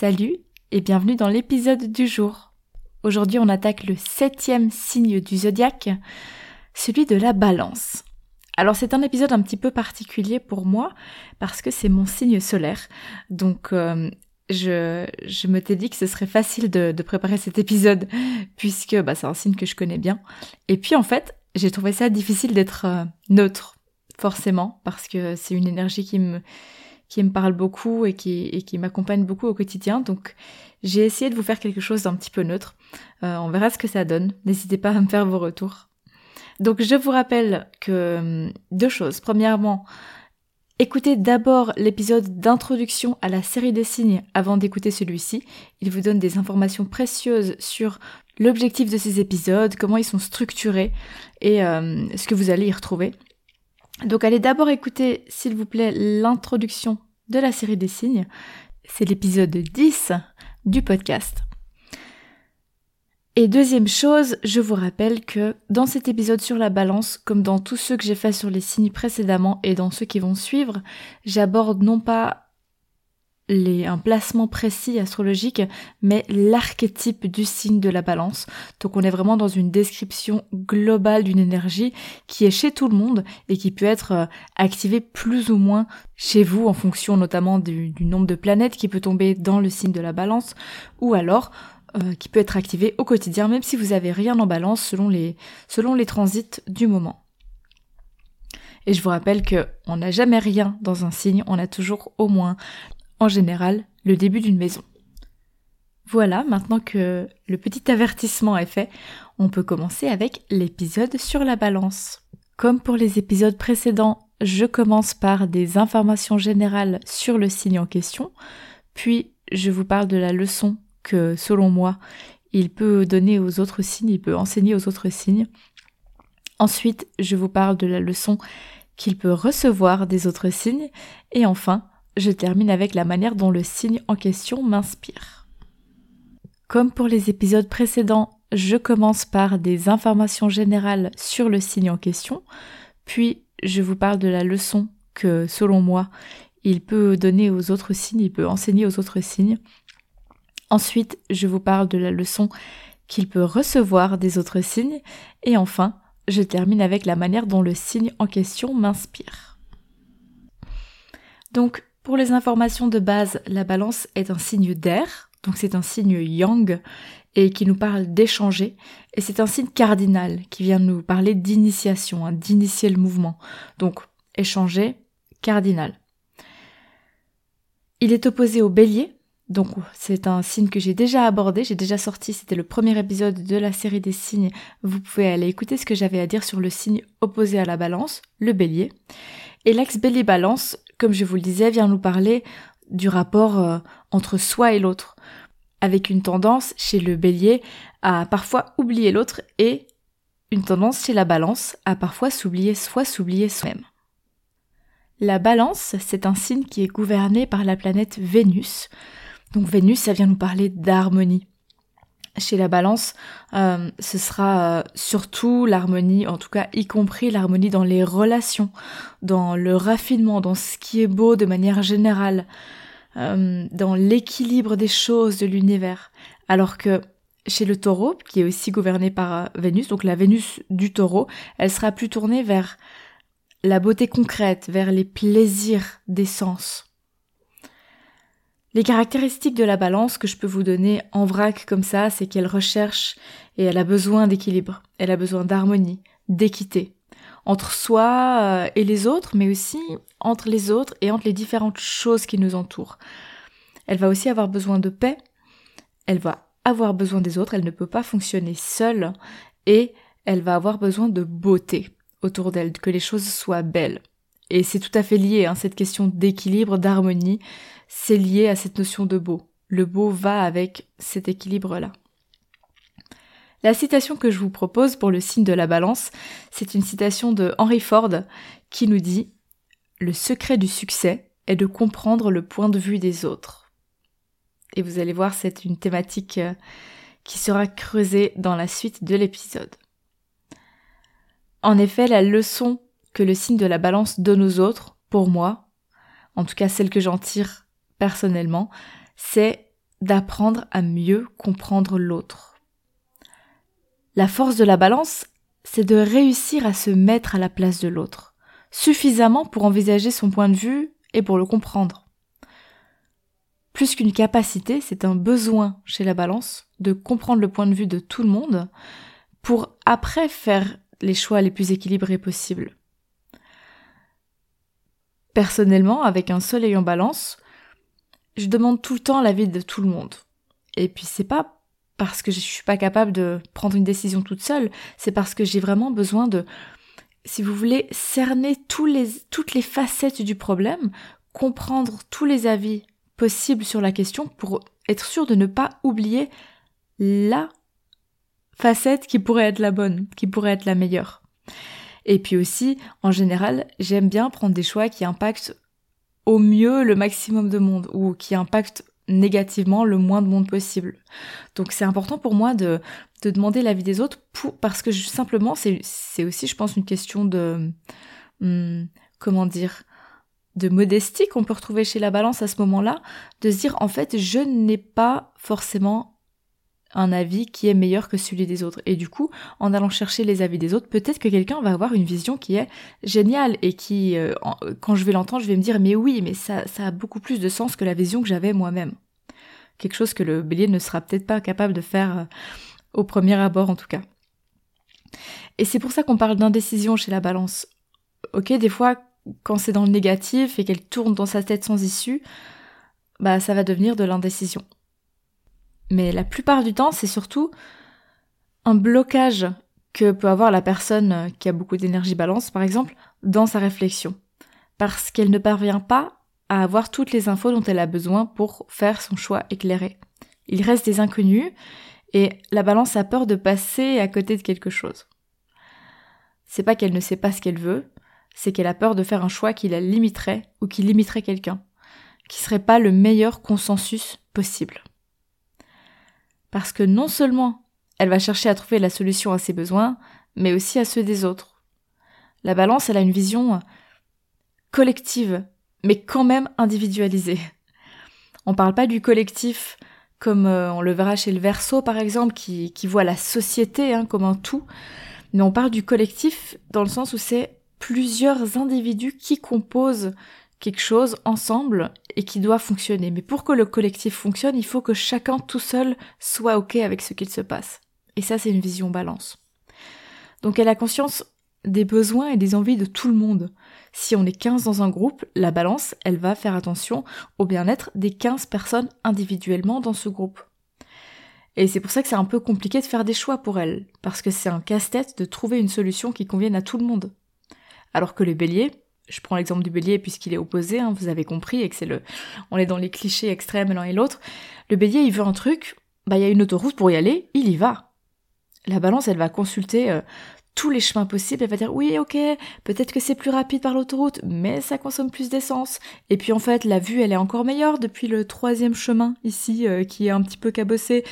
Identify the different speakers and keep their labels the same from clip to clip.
Speaker 1: Salut et bienvenue dans l'épisode du jour. Aujourd'hui on attaque le septième signe du zodiaque, celui de la balance. Alors c'est un épisode un petit peu particulier pour moi parce que c'est mon signe solaire. Donc euh, je, je me t'ai dit que ce serait facile de, préparer cet épisode puisque bah, c'est un signe que je connais bien. Et puis en fait j'ai trouvé ça difficile d'être euh, neutre forcément parce que c'est une énergie qui me qui me parle beaucoup et qui, et qui m'accompagne beaucoup au quotidien. Donc j'ai essayé de vous faire quelque chose d'un petit peu neutre. Euh, on verra ce que ça donne. N'hésitez pas à me faire vos retours. Donc je vous rappelle que hum, deux choses. Premièrement, écoutez d'abord l'épisode d'introduction à la série des signes avant d'écouter celui-ci. Il vous donne des informations précieuses sur l'objectif de ces épisodes, comment ils sont structurés et euh, ce que vous allez y retrouver. Donc allez d'abord écouter, s'il vous plaît, l'introduction de la série des signes. C'est l'épisode 10 du podcast. Et deuxième chose, je vous rappelle que dans cet épisode sur la balance, comme dans tous ceux que j'ai fait sur les signes précédemment et dans ceux qui vont suivre, j'aborde non pas un placement précis astrologique, mais l'archétype du signe de la balance. Donc on est vraiment dans une description globale d'une énergie qui est chez tout le monde et qui peut être euh, activée plus ou moins chez vous en fonction notamment du, nombre de planètes qui peut tomber dans le signe de la balance ou alors euh, qui peut être activée au quotidien même si vous avez rien en balance selon les, selon les transits du moment. Et je vous rappelle que on n'a jamais rien dans un signe, on a toujours au moins en général le début d'une maison. Voilà, maintenant que le petit avertissement est fait, on peut commencer avec l'épisode sur la balance. Comme pour les épisodes précédents, je commence par des informations générales sur le signe en question, puis je vous parle de la leçon que, selon moi, il peut donner aux autres signes, il peut enseigner aux autres signes. Ensuite, je vous parle de la leçon qu'il peut recevoir des autres signes. Et enfin, je termine avec la manière dont le signe en question m'inspire. Comme pour les épisodes précédents, je commence par des informations générales sur le signe en question, puis je vous parle de la leçon que, selon moi, il peut donner aux autres signes, il peut enseigner aux autres signes. Ensuite, je vous parle de la leçon qu'il peut recevoir des autres signes. Et enfin, je termine avec la manière dont le signe en question m'inspire. Donc, pour les informations de base, la balance est un signe d'air, donc c'est un signe yang et qui nous parle d'échanger, et c'est un signe cardinal qui vient nous parler d'initiation, hein, d'initier le mouvement. Donc échanger, cardinal. Il est opposé au bélier, donc c'est un signe que j'ai déjà abordé, j'ai déjà sorti, c'était le premier épisode de la série des signes. Vous pouvez aller écouter ce que j'avais à dire sur le signe opposé à la balance, le bélier. Et l'ex-bélier balance, comme je vous le disais, vient nous parler du rapport euh, entre soi et l'autre, avec une tendance chez le bélier à parfois oublier l'autre et une tendance chez la balance à parfois s'oublier soi, s'oublier soi-même. La balance, c'est un signe qui est gouverné par la planète Vénus. Donc Vénus, ça vient nous parler d'harmonie chez la balance, euh, ce sera euh, surtout l'harmonie, en tout cas y compris l'harmonie dans les relations, dans le raffinement, dans ce qui est beau de manière générale, euh, dans l'équilibre des choses de l'univers. Alors que chez le taureau, qui est aussi gouverné par Vénus, donc la Vénus du taureau, elle sera plus tournée vers la beauté concrète, vers les plaisirs des sens. Les caractéristiques de la balance que je peux vous donner en vrac comme ça, c'est qu'elle recherche et elle a besoin d'équilibre, elle a besoin d'harmonie, d'équité, entre soi euh, et les autres, mais aussi entre les autres et entre les différentes choses qui nous entourent. Elle va aussi avoir besoin de paix, elle va avoir besoin des autres, elle ne peut pas fonctionner seule, et elle va avoir besoin de beauté autour d'elle, que les choses soient belles. Et c'est tout à fait lié, hein, cette question d'équilibre, d'harmonie, c'est lié à cette notion de beau. Le beau va avec cet équilibre-là. La citation que je vous propose pour le signe de la balance, c'est une citation de Henry Ford qui nous dit Le secret du succès est de comprendre le point de vue des autres. Et vous allez voir, c'est une thématique euh, qui sera creusée dans la suite de l'épisode. En effet, la leçon que le signe de la balance donne aux autres, pour moi, en tout cas celle que j'en tire personnellement, c'est d'apprendre à mieux comprendre l'autre. La force de la balance, c'est de réussir à se mettre à la place de l'autre, suffisamment pour envisager son point de vue et pour le comprendre. Plus qu'une capacité, c'est un besoin chez la balance de comprendre le point de vue de tout le monde pour après faire les choix les plus équilibrés possibles. Personnellement, avec un soleil en balance, je demande tout le temps l'avis de tout le monde. Et puis c'est pas parce que je suis pas capable de prendre une décision toute seule, c'est parce que j'ai vraiment besoin de, si vous voulez, cerner toutes les facettes du problème, comprendre tous les avis possibles sur la question pour être sûr de ne pas oublier la facette qui pourrait être la bonne, qui pourrait être la meilleure. Et puis aussi, en général, j'aime bien prendre des choix qui impactent au mieux le maximum de monde ou qui impactent négativement le moins de monde possible. Donc c'est important pour moi de, de demander l'avis des autres parce que simplement c'est, c'est aussi je pense une question de hmm, comment dire de modestie qu'on peut retrouver chez la balance à ce moment-là, de se dire en fait je n'ai pas forcément un avis qui est meilleur que celui des autres. Et du coup, en allant chercher les avis des autres, peut-être que quelqu'un va avoir une vision qui est géniale et qui, euh, quand je vais l'entendre, je vais me dire mais oui, mais ça, ça a beaucoup plus de sens que la vision que j'avais moi-même. Quelque chose que le bélier ne sera peut-être pas capable de faire euh, au premier abord en tout cas. Et c'est pour ça qu'on parle d'indécision chez la balance. Ok, des fois, quand c'est dans le négatif et qu'elle tourne dans sa tête sans issue, bah ça va devenir de l'indécision. Mais la plupart du temps, c'est surtout un blocage que peut avoir la personne qui a beaucoup d'énergie balance, par exemple, dans sa réflexion. Parce qu'elle ne parvient pas à avoir toutes les infos dont elle a besoin pour faire son choix éclairé. Il reste des inconnus et la balance a peur de passer à côté de quelque chose. C'est pas qu'elle ne sait pas ce qu'elle veut, c'est qu'elle a peur de faire un choix qui la limiterait ou qui limiterait quelqu'un, qui serait pas le meilleur consensus possible. Parce que non seulement elle va chercher à trouver la solution à ses besoins, mais aussi à ceux des autres. La balance, elle a une vision collective, mais quand même individualisée. On parle pas du collectif comme euh, on le verra chez le verso par exemple, qui, qui voit la société hein, comme un tout, mais on parle du collectif dans le sens où c'est plusieurs individus qui composent quelque chose ensemble et qui doit fonctionner. Mais pour que le collectif fonctionne, il faut que chacun tout seul soit OK avec ce qu'il se passe. Et ça, c'est une vision balance. Donc elle a conscience des besoins et des envies de tout le monde. Si on est 15 dans un groupe, la balance, elle va faire attention au bien-être des 15 personnes individuellement dans ce groupe. Et c'est pour ça que c'est un peu compliqué de faire des choix pour elle, parce que c'est un casse-tête de trouver une solution qui convienne à tout le monde. Alors que les béliers, je prends l'exemple du bélier puisqu'il est opposé, hein, vous avez compris, et que c'est le, on est dans les clichés extrêmes l'un et l'autre. Le bélier, il veut un truc, bah il y a une autoroute pour y aller, il y va. La balance, elle va consulter euh, tous les chemins possibles, elle va dire oui, ok, peut-être que c'est plus rapide par l'autoroute, mais ça consomme plus d'essence. Et puis en fait, la vue, elle est encore meilleure depuis le troisième chemin ici, euh, qui est un petit peu cabossé.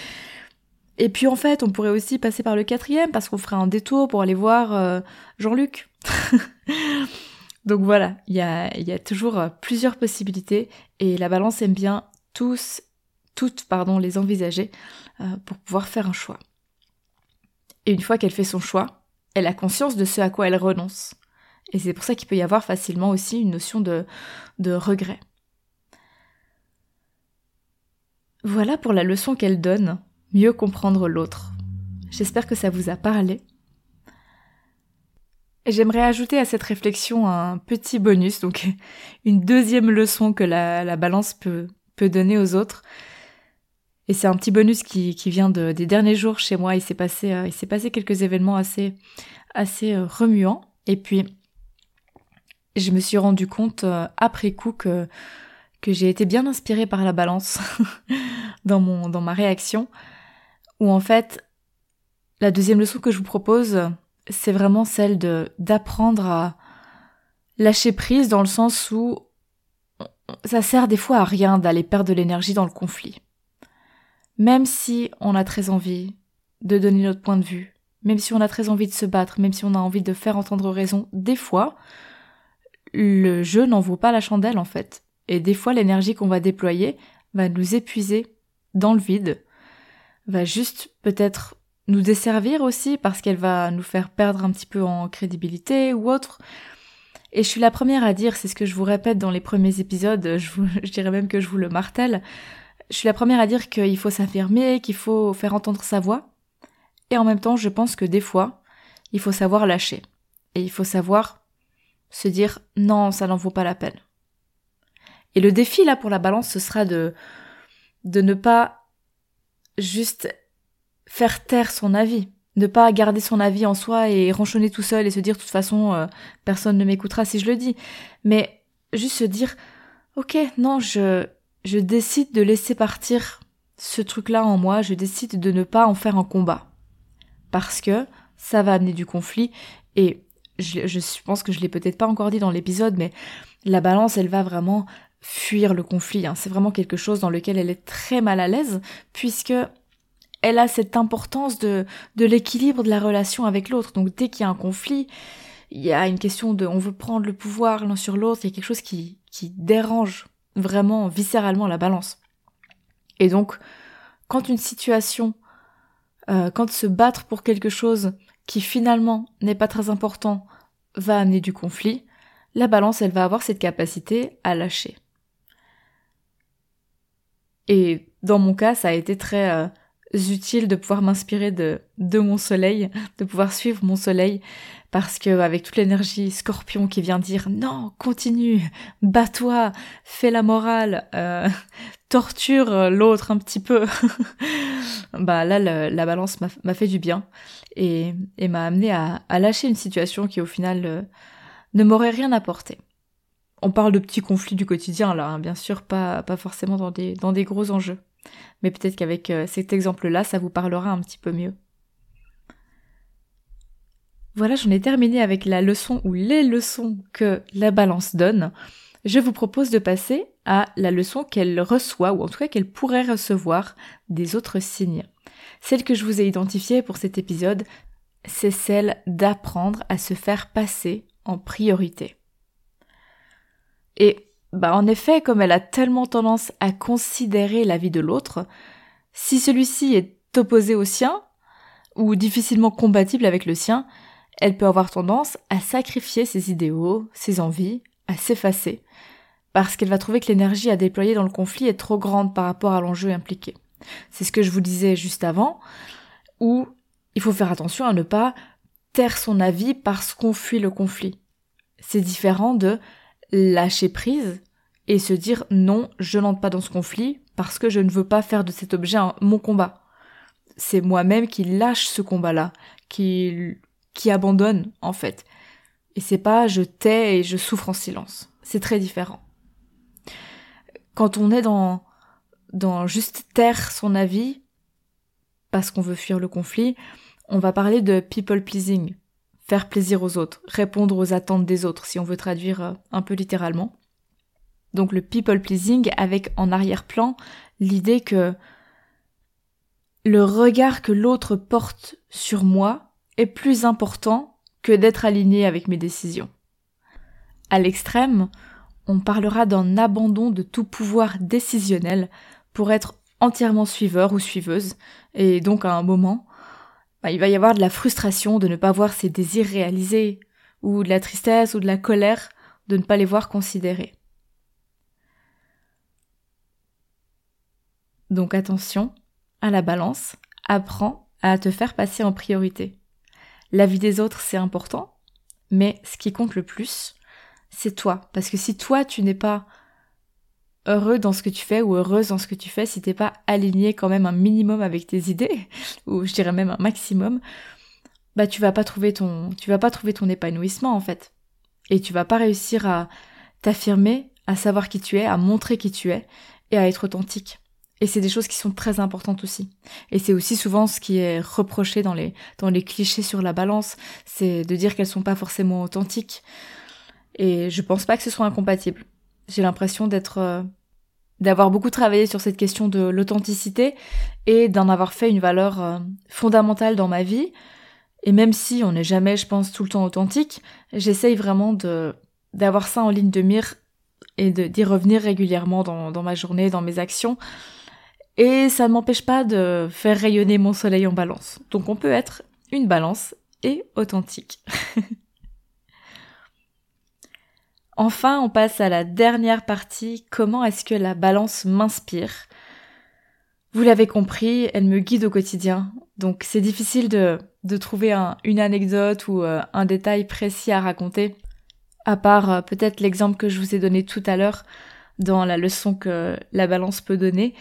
Speaker 1: Et puis en fait, on pourrait aussi passer par le quatrième parce qu'on ferait un détour pour aller voir euh, Jean-Luc. Donc voilà, il y a, toujours euh, plusieurs possibilités et la balance aime bien tous, toutes, pardon, les envisager euh, pour pouvoir faire un choix. Et une fois qu'elle fait son choix, elle a conscience de ce à quoi elle renonce. Et c'est pour ça qu'il peut y avoir facilement aussi une notion de, de regret. Voilà pour la leçon qu'elle donne, mieux comprendre l'autre. J'espère que ça vous a parlé. J'aimerais ajouter à cette réflexion un petit bonus, donc une deuxième leçon que la, balance peut, donner aux autres. Et c'est un petit bonus qui, vient de, des derniers jours chez moi. Il s'est passé, euh, s'est passé quelques événements assez, assez euh, remuants. Et puis, je me suis rendu compte euh, après coup que, que j'ai été bien inspirée par la balance dans, mon, dans ma réaction, où en fait, la deuxième leçon que je vous propose, c'est vraiment celle de d'apprendre à lâcher prise dans le sens où ça sert des fois à rien d'aller perdre de l'énergie dans le conflit. Même si on a très envie de donner notre point de vue, même si on a très envie de se battre, même si on a envie de faire entendre raison, des fois, le jeu n'en vaut pas la chandelle en fait. Et des fois, l'énergie qu'on va déployer va nous épuiser dans le vide, va juste peut-être nous desservir aussi parce qu'elle va nous faire perdre un petit peu en crédibilité ou autre. Et je suis la première à dire, c'est ce que je vous répète dans les premiers épisodes, je, dirais même que je vous le martèle, je suis la première à dire qu'il faut s'affirmer, qu'il faut faire entendre sa voix. Et en même temps, je pense que des fois, il faut savoir lâcher. Et il faut savoir se dire non, ça n'en vaut pas la peine. Et le défi là pour la balance, ce sera de, de ne pas juste faire taire son avis, ne pas garder son avis en soi et ronchonner tout seul et se dire de toute façon euh, personne ne m'écoutera si je le dis, mais juste se dire ok non je je décide de laisser partir ce truc-là en moi, je décide de ne pas en faire un combat parce que ça va amener du conflit et je, je pense que je l'ai peut-être pas encore dit dans l'épisode, mais la balance, elle va vraiment fuir le conflit. Hein. C'est vraiment quelque chose dans lequel elle est très mal à l'aise, puisque elle a cette importance de, l'équilibre de la relation avec l'autre. Donc dès qu'il y a un conflit, il y a une question de on veut prendre le pouvoir l'un sur l'autre, il y a quelque chose qui, qui dérange vraiment viscéralement la balance. Et donc, quand une situation, euh, quand se battre pour quelque chose qui finalement n'est pas très important va amener du conflit, la balance, elle va avoir cette capacité à lâcher. Et dans mon cas, ça a été très euh, utile de pouvoir m'inspirer de, de mon soleil, de pouvoir suivre mon soleil, parce que avec toute l'énergie scorpion qui vient dire non, continue, bats-toi, fais la morale, euh, torture l'autre un petit peu, bah là la balance m'a fait du bien et, et m'a amené à, à, lâcher une situation qui au final euh, ne m'aurait rien apporté. On parle de petits conflits du quotidien là, hein, bien sûr, pas, pas forcément dans des, dans des gros enjeux. Mais peut-être qu'avec euh, cet exemple-là, ça vous parlera un petit peu mieux. Voilà, j'en ai terminé avec la leçon ou les leçons que la balance donne. Je vous propose de passer à la leçon qu'elle reçoit, ou en tout cas qu'elle pourrait recevoir des autres signes. Celle que je vous ai identifiée pour cet épisode, c'est celle d'apprendre à se faire passer en priorité. Bah en effet, comme elle a tellement tendance à considérer la vie de l'autre, si celui-ci est opposé au sien, ou difficilement compatible avec le sien, elle peut avoir tendance à sacrifier ses idéaux, ses envies, à s'effacer, parce qu'elle va trouver que l'énergie à déployer dans le conflit est trop grande par rapport à l'enjeu impliqué. C'est ce que je vous disais juste avant, où il faut faire attention à ne pas taire son avis parce qu'on fuit le conflit. C'est différent de lâcher prise et se dire non, je n'entre pas dans ce conflit parce que je ne veux pas faire de cet objet mon combat. C'est moi-même qui lâche ce combat-là, qui, qui abandonne en fait. Et c'est pas je tais et je souffre en silence. C'est très différent. Quand on est dans, dans juste taire son avis, parce qu'on veut fuir le conflit, on va parler de people pleasing faire plaisir aux autres, répondre aux attentes des autres, si on veut traduire euh, un peu littéralement. Donc le people pleasing avec en arrière-plan l'idée que le regard que l'autre porte sur moi est plus important que d'être aligné avec mes décisions. À l'extrême, on parlera d'un abandon de tout pouvoir décisionnel pour être entièrement suiveur ou suiveuse, et donc à un moment, bah, il va y avoir de la frustration de ne pas voir ses désirs réalisés, ou de la tristesse ou de la colère de ne pas les voir considérés. Donc attention à la balance, apprends à te faire passer en priorité. La vie des autres, c'est important, mais ce qui compte le plus, c'est toi. Parce que si toi, tu n'es pas heureux dans ce que tu fais ou heureuse dans ce que tu fais si t'es pas aligné quand même un minimum avec tes idées ou je dirais même un maximum bah tu vas pas trouver ton tu vas pas trouver ton épanouissement en fait Et tu vas pas réussir à t'affirmer, à savoir qui tu es, à montrer qui tu es et à être authentique. Et c'est des choses qui sont très importantes aussi. Et c'est aussi souvent ce qui est reproché dans les, dans les clichés sur la balance, c'est de dire qu'elles sont pas forcément authentiques. Et je pense pas que ce soit incompatible. J'ai l'impression d'être, euh, d'avoir beaucoup travaillé sur cette question de l'authenticité et d'en avoir fait une valeur euh, fondamentale dans ma vie. Et même si on n'est jamais, je pense, tout le temps authentique, j'essaye vraiment de, d'avoir ça en ligne de mire et d'y revenir régulièrement dans, dans ma journée, dans mes actions et ça ne m'empêche pas de faire rayonner mon soleil en balance. Donc on peut être une balance et authentique. enfin, on passe à la dernière partie, comment est-ce que la balance m'inspire? Vous l'avez compris, elle me guide au quotidien. Donc c'est difficile de, trouver une anecdote ou euh, un détail précis à raconter, à part euh, peut-être l'exemple que je vous ai donné tout à l'heure dans la leçon que la balance peut donner.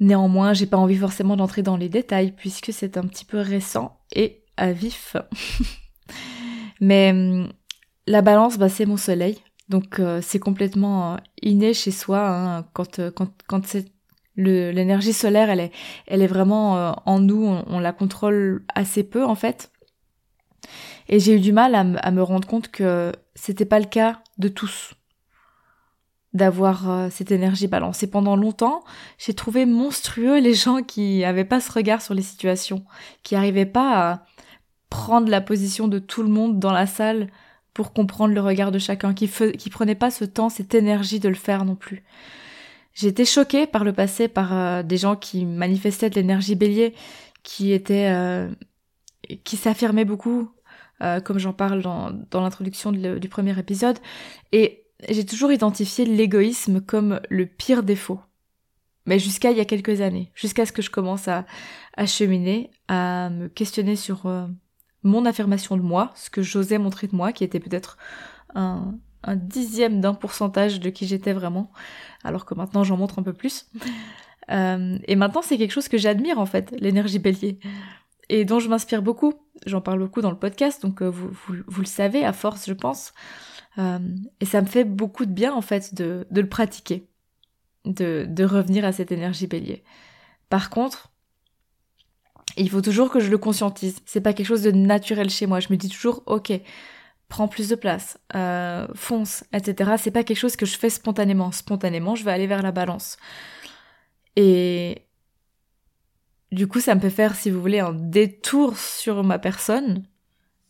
Speaker 1: Néanmoins, j'ai pas envie forcément d'entrer dans les détails puisque c'est un petit peu récent et à vif. Mais hum, la balance, bah, c'est mon soleil. Donc euh, c'est complètement euh, inné chez soi hein, quand, euh, quand, quand c'est l'énergie solaire, elle est, elle est vraiment en nous, on, la contrôle assez peu en fait. Et j'ai eu du mal à, à me rendre compte que c'était pas le cas de tous d'avoir euh, cette énergie balancée. Pendant longtemps, j'ai trouvé monstrueux les gens qui avaient pas ce regard sur les situations, qui arrivaient pas à prendre la position de tout le monde dans la salle pour comprendre le regard de chacun, qui, prenaient pas ce temps, cette énergie de le faire non plus. J'ai été choquée par le passé par euh, des gens qui manifestaient de l'énergie bélier, qui étaient, euh, qui s'affirmaient beaucoup, comme j'en parle dans, l'introduction du premier épisode, et j'ai toujours identifié l'égoïsme comme le pire défaut. Mais jusqu'à il y a quelques années, jusqu'à ce que je commence à, à cheminer, à me questionner sur euh, mon affirmation de moi, ce que j'osais montrer de moi, qui était peut-être un, dixième d'un pourcentage de qui j'étais vraiment, alors que maintenant j'en montre un peu plus. Euh, et maintenant c'est quelque chose que j'admire en fait, l'énergie bélier, et dont je m'inspire beaucoup. J'en parle beaucoup dans le podcast, donc euh, vous, vous, le savez à force, je pense. Euh, et ça me fait beaucoup de bien en fait de, le pratiquer, de revenir à cette énergie bélier. Par contre, il faut toujours que je le conscientise. C'est pas quelque chose de naturel chez moi. Je me dis toujours, ok, prends plus de place, euh, fonce, etc. C'est pas quelque chose que je fais spontanément. Spontanément, je vais aller vers la balance. Et du coup, ça me peut faire, si vous voulez, un détour sur ma personne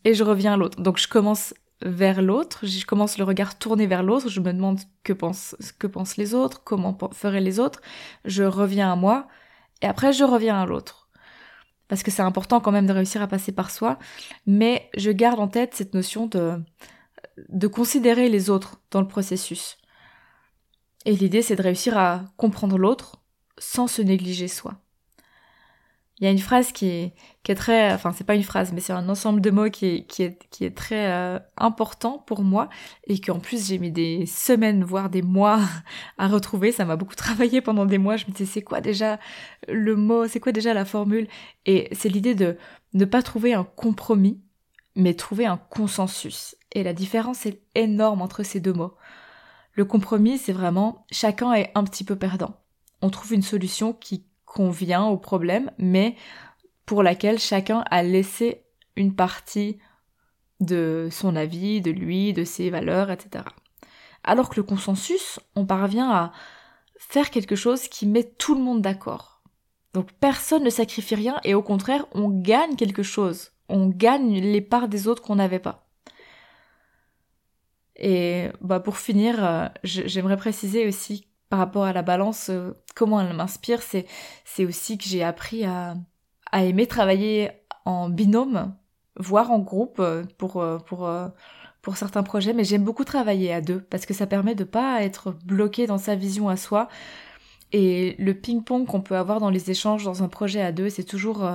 Speaker 1: et je reviens à l'autre. Donc je commence vers l'autre, je commence le regard tourné vers l'autre, je me demande que pensent, que pensent les autres, comment feraient les autres, je reviens à moi, et après je reviens à l'autre. Parce que c'est important quand même de réussir à passer par soi, mais je garde en tête cette notion de, de considérer les autres dans le processus. Et l'idée c'est de réussir à comprendre l'autre sans se négliger soi. Il y a une phrase qui est, très, enfin c'est pas une phrase, mais c'est un ensemble de mots qui est, qui est, qui est très euh, important pour moi et qu'en plus j'ai mis des semaines, voire des mois à retrouver. Ça m'a beaucoup travaillé pendant des mois. Je me disais c'est quoi déjà le mot, c'est quoi déjà la formule? Et c'est l'idée de ne pas trouver un compromis, mais trouver un consensus. Et la différence est énorme entre ces deux mots. Le compromis, c'est vraiment chacun est un petit peu perdant. On trouve une solution qui convient au problème, mais pour laquelle chacun a laissé une partie de son avis, de lui, de ses valeurs, etc. Alors que le consensus, on parvient à faire quelque chose qui met tout le monde d'accord. Donc personne ne sacrifie rien et au contraire, on gagne quelque chose. On gagne les parts des autres qu'on n'avait pas. Et bah pour finir, euh, j'aimerais préciser aussi par rapport à la balance, euh, comment elle m'inspire, c'est, aussi que j'ai appris à, à aimer travailler en binôme, voire en groupe euh, pour, euh, pour, pour certains projets, mais j'aime beaucoup travailler à deux parce que ça permet de pas être bloqué dans sa vision à soi. Et le ping-pong qu'on peut avoir dans les échanges dans un projet à deux, c'est toujours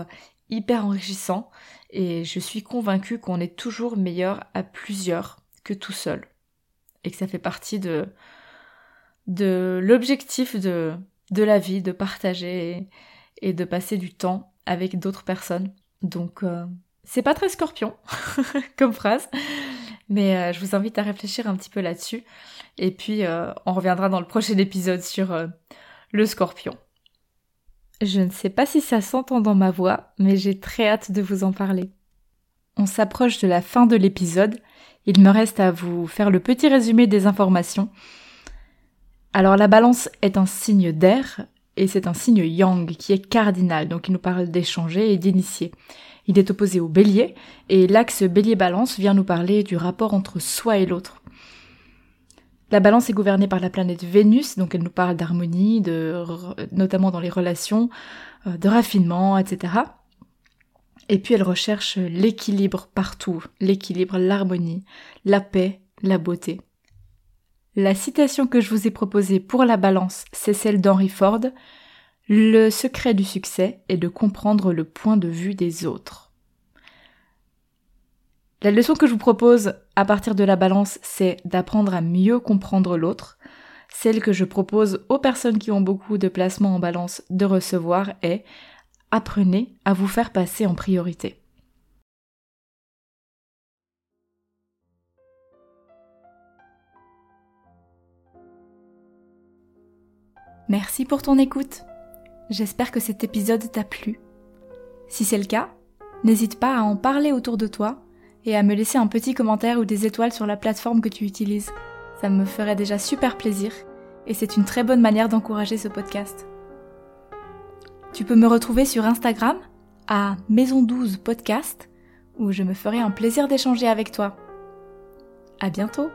Speaker 1: hyper enrichissant. Et je suis convaincue qu'on est toujours meilleur à plusieurs que tout seul. Et que ça fait partie de, de l'objectif de, de la vie, de partager et, de passer du temps avec d'autres personnes. Donc euh, c'est pas très scorpion comme phrase, Mais euh, je vous invite à réfléchir un petit peu là-dessus. Et puis, euh, on reviendra dans le prochain épisode sur le scorpion. Je ne sais pas si ça s'entend dans ma voix, mais j'ai très hâte de vous en parler. On s'approche de la fin de l'épisode. Il me reste à vous faire le petit résumé des informations. Alors la balance est un signe d'air et c'est un signe yang qui est cardinal, donc il nous parle d'échanger et d'initier. Il est opposé au bélier et l'axe bélier-balance vient nous parler du rapport entre soi et l'autre. La balance est gouvernée par la planète Vénus, donc elle nous parle d'harmonie, de, notamment dans les relations, euh, de raffinement, etc. Et puis elle recherche l'équilibre partout, l'équilibre, l'harmonie, la paix, la beauté. La citation que je vous ai proposée pour la balance, c'est celle d'Henry Ford. Le secret du succès est de comprendre le point de vue des autres. La leçon que je vous propose à partir de la balance, c'est d'apprendre à mieux comprendre l'autre. Celle que je propose aux personnes qui ont beaucoup de placements en balance de recevoir est apprenez à vous faire passer en priorité. Merci pour ton écoute. J'espère que cet épisode t'a plu. Si c'est le cas, n'hésite pas à en parler autour de toi et à me laisser un petit commentaire ou des étoiles sur la plateforme que tu utilises. Ça me ferait déjà super plaisir et c'est une très bonne manière d'encourager ce podcast. Tu peux me retrouver sur Instagram à Maison 12 Podcast où je me ferai un plaisir d'échanger avec toi. À bientôt!